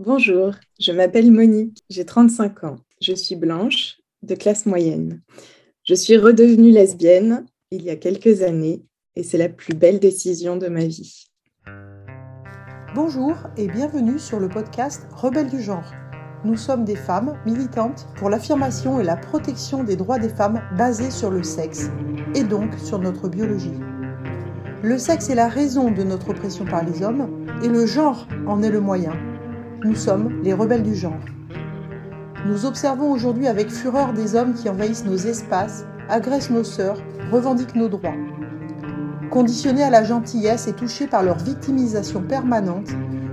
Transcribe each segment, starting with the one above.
Bonjour, je m'appelle Monique, j'ai 35 ans. Je suis blanche, de classe moyenne. Je suis redevenue lesbienne il y a quelques années et c'est la plus belle décision de ma vie. Bonjour et bienvenue sur le podcast Rebelles du genre. Nous sommes des femmes militantes pour l'affirmation et la protection des droits des femmes basés sur le sexe et donc sur notre biologie. Le sexe est la raison de notre oppression par les hommes et le genre en est le moyen. Nous sommes les rebelles du genre. Nous observons aujourd'hui avec fureur des hommes qui envahissent nos espaces, agressent nos sœurs, revendiquent nos droits. Conditionnées à la gentillesse et touchées par leur victimisation permanente,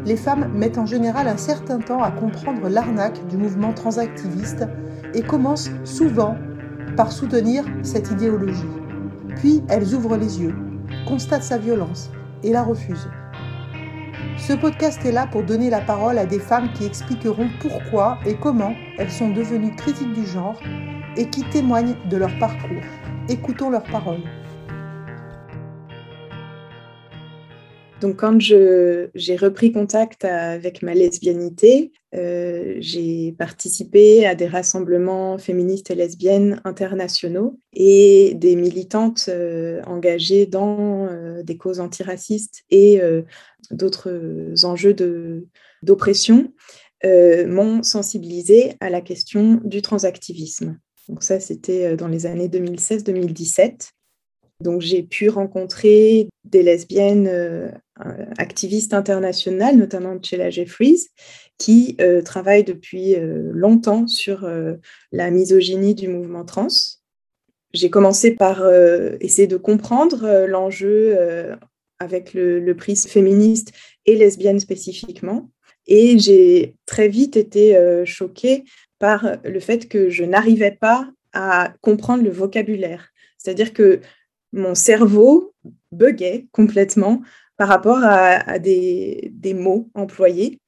les femmes mettent en général un certain temps à comprendre l'arnaque du mouvement transactiviste et commencent souvent par soutenir cette idéologie. Puis elles ouvrent les yeux, constatent sa violence et la refusent. Ce podcast est là pour donner la parole à des femmes qui expliqueront pourquoi et comment elles sont devenues critiques du genre et qui témoignent de leur parcours. Écoutons leurs paroles. Donc, quand j'ai repris contact avec ma lesbianité, euh, j'ai participé à des rassemblements féministes et lesbiennes internationaux et des militantes euh, engagées dans euh, des causes antiracistes et d'autres enjeux d'oppression m'ont sensibilisée à la question du transactivisme. Donc ça, c'était dans les années 2016-2017. Donc j'ai pu rencontrer des lesbiennes euh, activistes internationales, notamment Chela Jeffries, qui euh, travaillent depuis euh, longtemps sur la misogynie du mouvement trans. J'ai commencé par essayer de comprendre l'enjeu avec le, le, prisme féministe et lesbienne spécifiquement. Et j'ai très vite été choquée par le fait que je n'arrivais pas à comprendre le vocabulaire. C'est-à-dire que mon cerveau buguait complètement par rapport à, des, mots employés.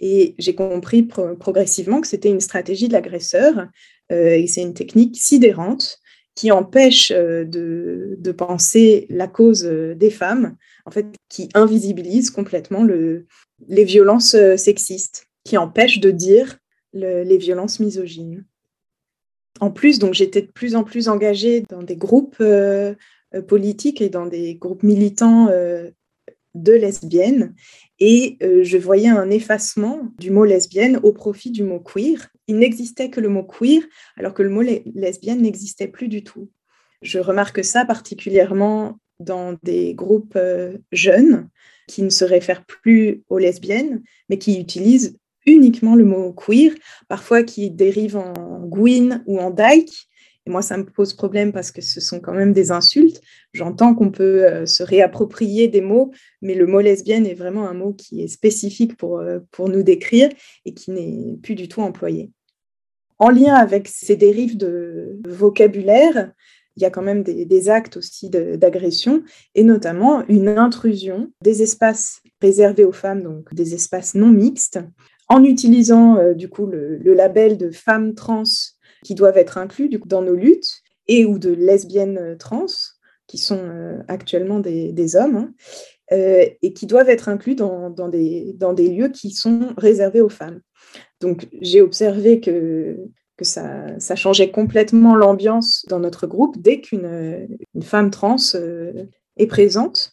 Et j'ai compris progressivement que c'était une stratégie de l'agresseur euh, et c'est une technique sidérante qui empêche euh, de, penser la cause euh, des femmes, en fait, qui invisibilise complètement les violences sexistes, qui empêche de dire les violences misogynes. En plus, donc j'étais de plus en plus engagée dans des groupes politique et dans des groupes militants euh, de lesbiennes. Et euh, je voyais un effacement du mot lesbienne au profit du mot queer. Il n'existait que le mot queer, alors que le mot lesbienne n'existait plus du tout. Je remarque ça particulièrement dans des groupes jeunes qui ne se réfèrent plus aux lesbiennes, mais qui utilisent uniquement le mot queer, parfois qui dérive en gwyn ou en dyke, moi, ça me pose problème parce que ce sont quand même des insultes. J'entends qu'on peut euh, se réapproprier des mots, mais le mot lesbienne est vraiment un mot qui est spécifique pour, euh, pour nous décrire et qui n'est plus du tout employé. En lien avec ces dérives de vocabulaire, il y a quand même des, actes aussi d'agression et notamment une intrusion des espaces réservés aux femmes, donc des espaces non mixtes, en utilisant euh, du coup le, le label de femmes trans qui doivent être inclus dans nos luttes et ou de lesbiennes euh, trans, qui sont euh, actuellement des, hommes, hein, euh, et qui doivent être inclus dans, des, lieux qui sont réservés aux femmes. Donc j'ai observé que, ça, changeait complètement l'ambiance dans notre groupe dès qu'une une femme trans est présente.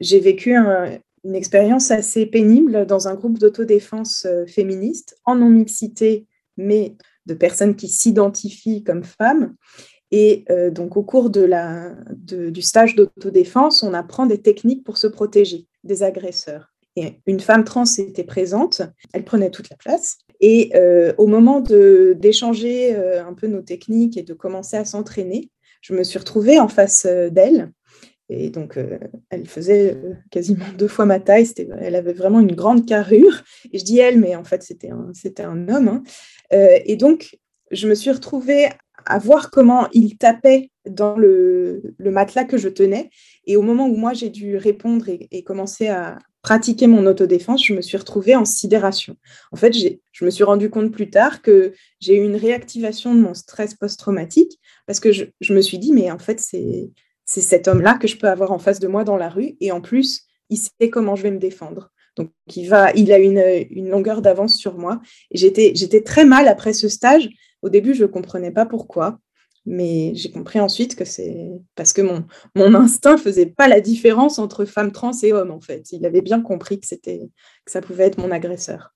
J'ai vécu une expérience assez pénible dans un groupe d'autodéfense féministe en non-mixité, mais de personnes qui s'identifient comme femmes. Et euh, donc, au cours de la, du stage d'autodéfense, on apprend des techniques pour se protéger des agresseurs. Et une femme trans était présente, elle prenait toute la place. Et euh, au moment d'échanger euh, un peu nos techniques et de commencer à s'entraîner, je me suis retrouvée en face d'elle. Et donc, elle faisait quasiment deux fois ma taille. Elle avait vraiment une grande carrure. Et je dis elle, mais en fait, c'était un, un homme. Hein. Euh, et donc, je me suis retrouvée à voir comment il tapait dans le, matelas que je tenais. Et au moment où moi, j'ai dû répondre et, commencer à pratiquer mon autodéfense, je me suis retrouvée en sidération. En fait, je me suis rendu compte plus tard que j'ai eu une réactivation de mon stress post-traumatique parce que je, me suis dit, mais en fait, c'est cet homme-là que je peux avoir en face de moi dans la rue. Et en plus, il sait comment je vais me défendre. Donc, il, va, il a une, longueur d'avance sur moi. J'étais, très mal après ce stage. Au début, je ne comprenais pas pourquoi. Mais j'ai compris ensuite que c'est parce que mon, mon instinct faisait pas la différence entre femme trans et homme, en fait. Il avait bien compris que, que ça pouvait être mon agresseur.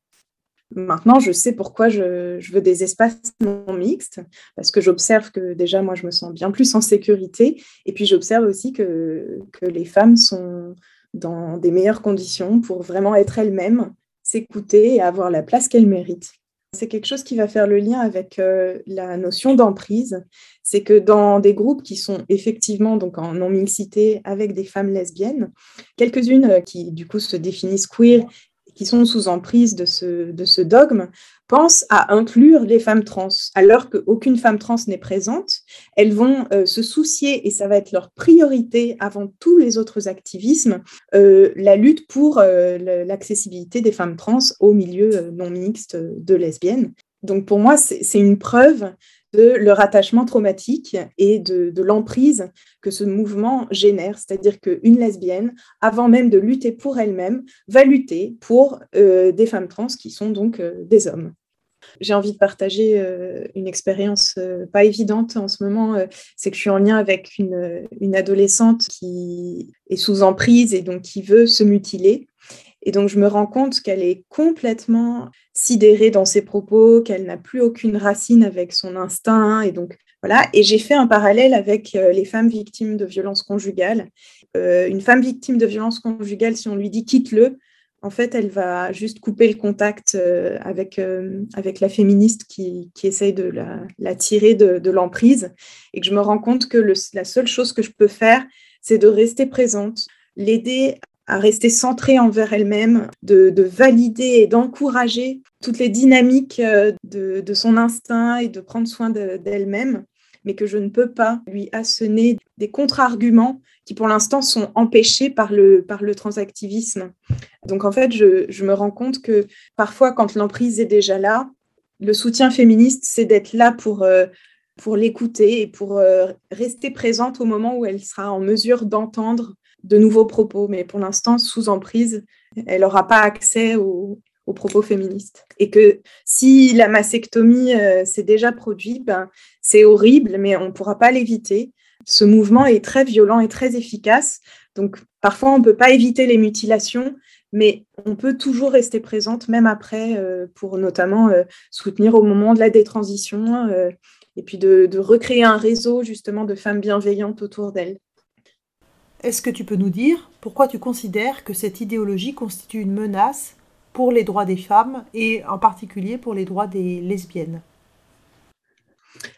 Maintenant, je sais pourquoi je, veux des espaces non mixtes, parce que j'observe que déjà, moi, je me sens bien plus en sécurité. Et puis, j'observe aussi que, que les femmes sont dans des meilleures conditions pour vraiment être elles-mêmes, s'écouter et avoir la place qu'elles méritent. C'est quelque chose qui va faire le lien avec euh, la notion d'emprise. C'est que dans des groupes qui sont effectivement donc en non-mixité avec des femmes lesbiennes, quelques-unes euh, qui du coup se définissent queer qui sont sous emprise de ce, dogme pensent à inclure les femmes trans, alors qu'aucune femme trans n'est présente. Elles vont euh, se soucier, et ça va être leur priorité avant tous les autres activismes, euh, la lutte pour euh, l'accessibilité des femmes trans au milieu non mixte de lesbiennes. Donc pour moi, c'est une preuve de leur attachement traumatique et de, l'emprise que ce mouvement génère. C'est-à-dire qu'une lesbienne, avant même de lutter pour elle-même, va lutter pour euh, des femmes trans qui sont donc euh, des hommes. J'ai envie de partager euh, une expérience pas évidente en ce moment. c'est que je suis en lien avec une, une adolescente qui est sous emprise et donc qui veut se mutiler. Et donc, je me rends compte qu'elle est complètement sidérée dans ses propos, qu'elle n'a plus aucune racine avec son instinct. Et donc, voilà. Et j'ai fait un parallèle avec euh, les femmes victimes de violences conjugales. Euh, une femme victime de violences conjugales, si on lui dit quitte-le, en fait, elle va juste couper le contact euh, avec, avec la féministe qui, qui essaye de la, tirer de, l'emprise. Et que je me rends compte que la seule chose que je peux faire, c'est de rester présente, l'aider à rester centrée envers elle-même, de, valider et d'encourager toutes les dynamiques euh, de, son instinct et de prendre soin d'elle-même, mais que je ne peux pas lui assener des contre-arguments qui pour l'instant sont empêchés par le, par le transactivisme. Donc en fait, je, me rends compte que parfois, quand l'emprise est déjà là, le soutien féministe, c'est d'être là pour... Euh, pour l'écouter et pour euh, rester présente au moment où elle sera en mesure d'entendre de nouveaux propos, mais pour l'instant, sous emprise, elle n'aura pas accès aux, propos féministes. Et que si la mastectomie euh, s'est déjà produite, ben, c'est horrible, mais on ne pourra pas l'éviter. Ce mouvement est très violent et très efficace. Donc, parfois, on ne peut pas éviter les mutilations, mais on peut toujours rester présente, même après, euh, pour notamment euh, soutenir au moment de la détransition et puis de, de recréer un réseau justement de femmes bienveillantes autour d'elle. Est-ce que tu peux nous dire pourquoi tu considères que cette idéologie constitue une menace pour les droits des femmes et en particulier pour les droits des lesbiennes?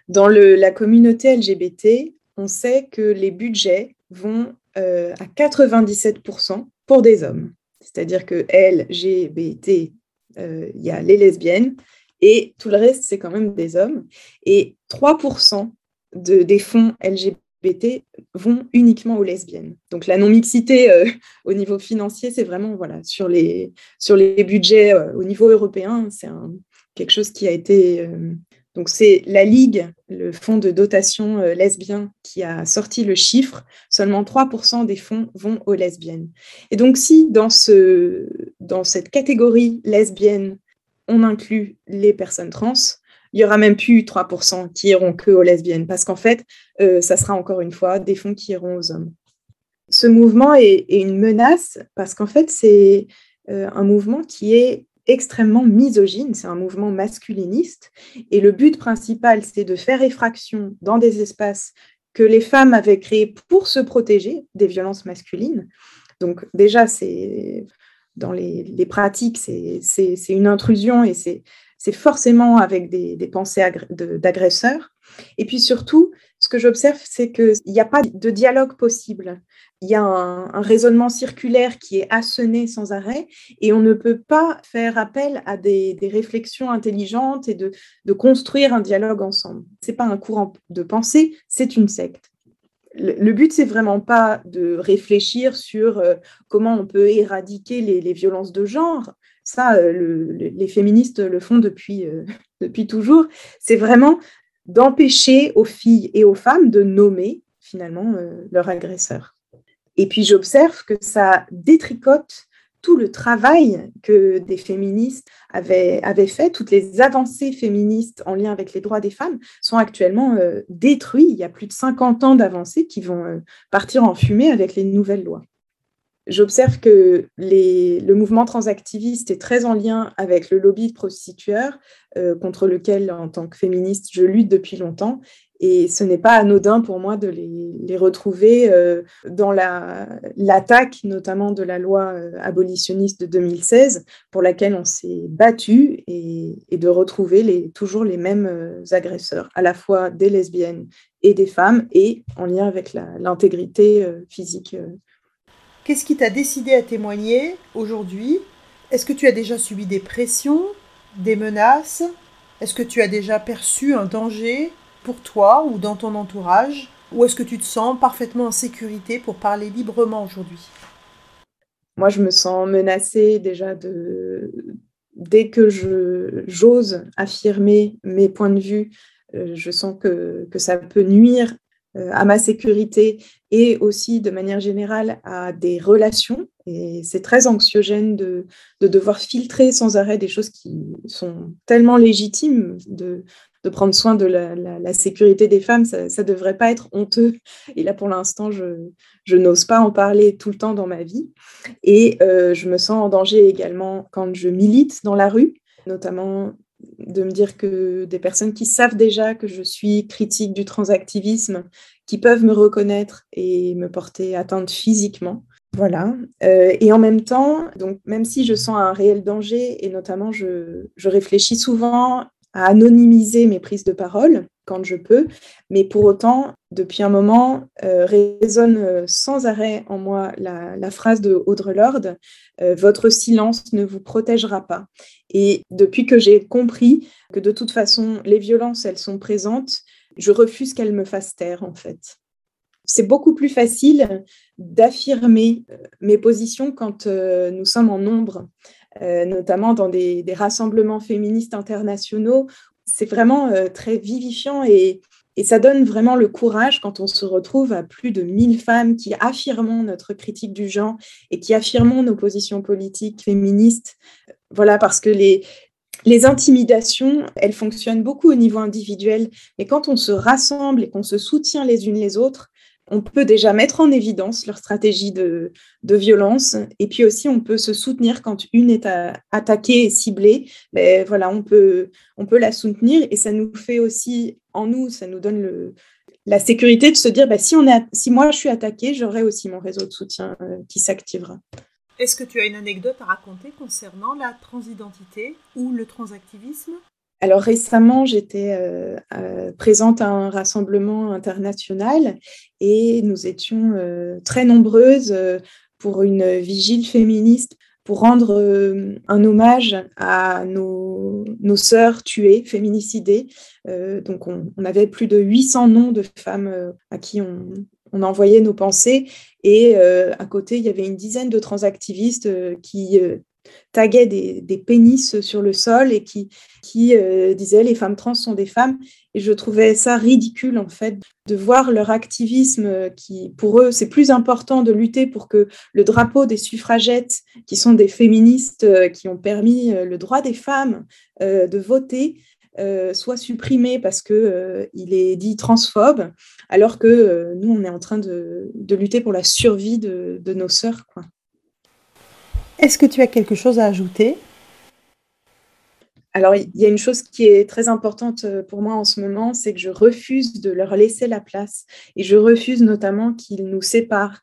Dans la communauté LGBT, on sait que les budgets vont euh, à 97% pour des hommes. C'est-à-dire que LGBT, euh, il y a les lesbiennes et tout le reste, c'est quand même des hommes. Et 3% de, des fonds LGBT vont uniquement aux lesbiennes. Donc la non-mixité euh, au niveau financier, c'est vraiment voilà, sur, les, sur les budgets euh, au niveau européen, c'est quelque chose qui a été... Euh, donc c'est la Ligue, le fonds de dotation lesbien, qui a sorti le chiffre, seulement 3% des fonds vont aux lesbiennes. Et donc si dans, ce, dans cette catégorie lesbienne, on inclut les personnes trans, il y aura même plus 3% qui iront que aux lesbiennes, parce qu'en fait, euh, ça sera encore une fois des fonds qui iront aux hommes. Ce mouvement est, une menace parce qu'en fait, c'est euh, un mouvement qui est extrêmement misogyne, c'est un mouvement masculiniste, et le but principal, c'est de faire effraction dans des espaces que les femmes avaient créés pour se protéger des violences masculines. Donc déjà, c'est dans les, pratiques, c'est une intrusion et c'est forcément avec des, pensées d'agresseurs. Et puis surtout, ce que j'observe, c'est qu'il n'y a pas de dialogue possible. Il y a un, raisonnement circulaire qui est assonné sans arrêt et on ne peut pas faire appel à des, réflexions intelligentes et de, construire un dialogue ensemble. Ce n'est pas un courant de pensée, c'est une secte. Le, but, c'est vraiment pas de réfléchir sur euh, comment on peut éradiquer les violences de genre, ça, euh, les féministes le font depuis, euh, depuis toujours. C'est vraiment d'empêcher aux filles et aux femmes de nommer finalement leur agresseur. Et puis j'observe que ça détricote tout le travail que des féministes avaient, fait, toutes les avancées féministes en lien avec les droits des femmes sont actuellement euh, détruites. Il y a plus de 50 ans d'avancées qui vont euh, partir en fumée avec les nouvelles lois. J'observe que le mouvement transactiviste est très en lien avec le lobby de prostitueurs, euh, contre lequel, en tant que féministe, je lutte depuis longtemps. Et ce n'est pas anodin pour moi de les, retrouver euh, dans l'attaque, notamment de la loi euh, abolitionniste de 2016, pour laquelle on s'est battu, et, de retrouver les, toujours les mêmes euh, agresseurs, à la fois des lesbiennes et des femmes, et en lien avec l'intégrité physique. Qu'est-ce qui t'a décidé à témoigner aujourd'hui? Est-ce que tu as déjà subi des pressions, des menaces? Est-ce que tu as déjà perçu un danger? Pour toi ou dans ton entourage Ou est-ce que tu te sens parfaitement en sécurité pour parler librement aujourd'hui? Moi, je me sens menacée déjà. Dès que j'ose affirmer mes points de vue, euh, je sens que, que ça peut nuire euh, à ma sécurité et aussi de manière générale à des relations. Et c'est très anxiogène de, de, devoir filtrer sans arrêt des choses qui sont tellement légitimes, de, de prendre soin de la, sécurité des femmes, ça ne devrait pas être honteux. Et là, pour l'instant, je, n'ose pas en parler tout le temps dans ma vie. Et euh, je me sens en danger également quand je milite dans la rue, notamment de me dire que des personnes qui savent déjà que je suis critique du transactivisme, qui peuvent me reconnaître et me porter atteinte physiquement. Voilà. Euh, et en même temps, donc même si je sens un réel danger, et notamment je réfléchis souvent à anonymiser mes prises de parole quand je peux, mais pour autant, depuis un moment, euh, résonne euh, sans arrêt en moi la, phrase de Audre Lorde euh, Votre silence ne vous protégera pas. Et depuis que j'ai compris que de toute façon, les violences, elles sont présentes, je refuse qu'elles me fassent taire, en fait. C'est beaucoup plus facile d'affirmer mes positions quand nous sommes en nombre. Euh, notamment dans des, rassemblements féministes internationaux. C'est vraiment euh, très vivifiant et, ça donne vraiment le courage quand on se retrouve à plus de 1000 femmes qui affirmons notre critique du genre et qui affirmons nos positions politiques féministes. Voilà, parce que les, les intimidations, elles fonctionnent beaucoup au niveau individuel, mais quand on se rassemble et qu'on se soutient les unes les autres, on peut déjà mettre en évidence leur stratégie de, violence et puis aussi on peut se soutenir quand une est attaquée et ciblée. Mais ben voilà, on peut, on peut la soutenir et ça nous fait aussi en nous, ça nous donne la sécurité de se dire ben si, on est, si moi je suis attaquée, j'aurai aussi mon réseau de soutien euh, qui s'activera. Est-ce que tu as une anecdote à raconter concernant la transidentité ou le transactivisme? Alors récemment, j'étais euh, euh, présente à un rassemblement international et nous étions euh, très nombreuses pour une vigile féministe pour rendre un hommage à nos, sœurs tuées, féminicidées. donc on, avait plus de 800 noms de femmes à qui on envoyait nos pensées et à côté, il y avait une dizaine de transactivistes qui taguaient des, pénis sur le sol et qui, euh, disaient les femmes trans sont des femmes. Et je trouvais ça ridicule, en fait, de voir leur activisme euh, qui, pour eux, c'est plus important de lutter pour que le drapeau des suffragettes, qui sont des féministes euh, qui ont permis le droit des femmes de voter, soit supprimé parce qu'il il est dit transphobe, alors que nous, on est en train de, de lutter pour la survie de, de nos sœurs. Quoi. Est-ce que tu as quelque chose à ajouter? Alors, il y a une chose qui est très importante euh, pour moi en ce moment, c'est que je refuse de leur laisser la place et je refuse notamment qu'ils nous séparent.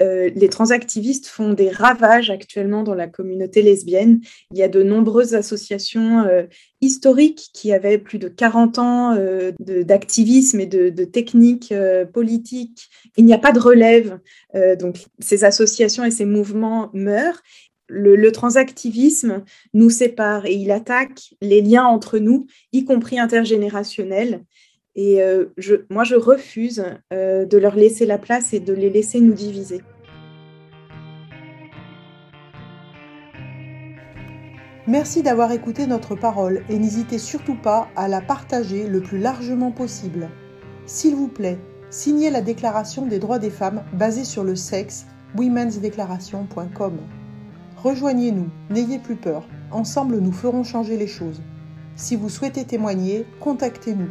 Euh, les transactivistes font des ravages actuellement dans la communauté lesbienne. Il y a de nombreuses associations euh, historiques qui avaient plus de 40 ans d'activisme et de, de techniques politiques. Il n'y a pas de relève. donc, ces associations et ces mouvements meurent le, transactivisme nous sépare et il attaque les liens entre nous, y compris intergénérationnels. Et euh, moi, je refuse euh, de leur laisser la place et de les laisser nous diviser. Merci d'avoir écouté notre parole et n'hésitez surtout pas à la partager le plus largement possible. S'il vous plaît, signez la Déclaration des droits des femmes basée sur le sexe, womensdeclaration.com. Rejoignez-nous, n'ayez plus peur. Ensemble, nous ferons changer les choses. Si vous souhaitez témoigner, contactez-nous.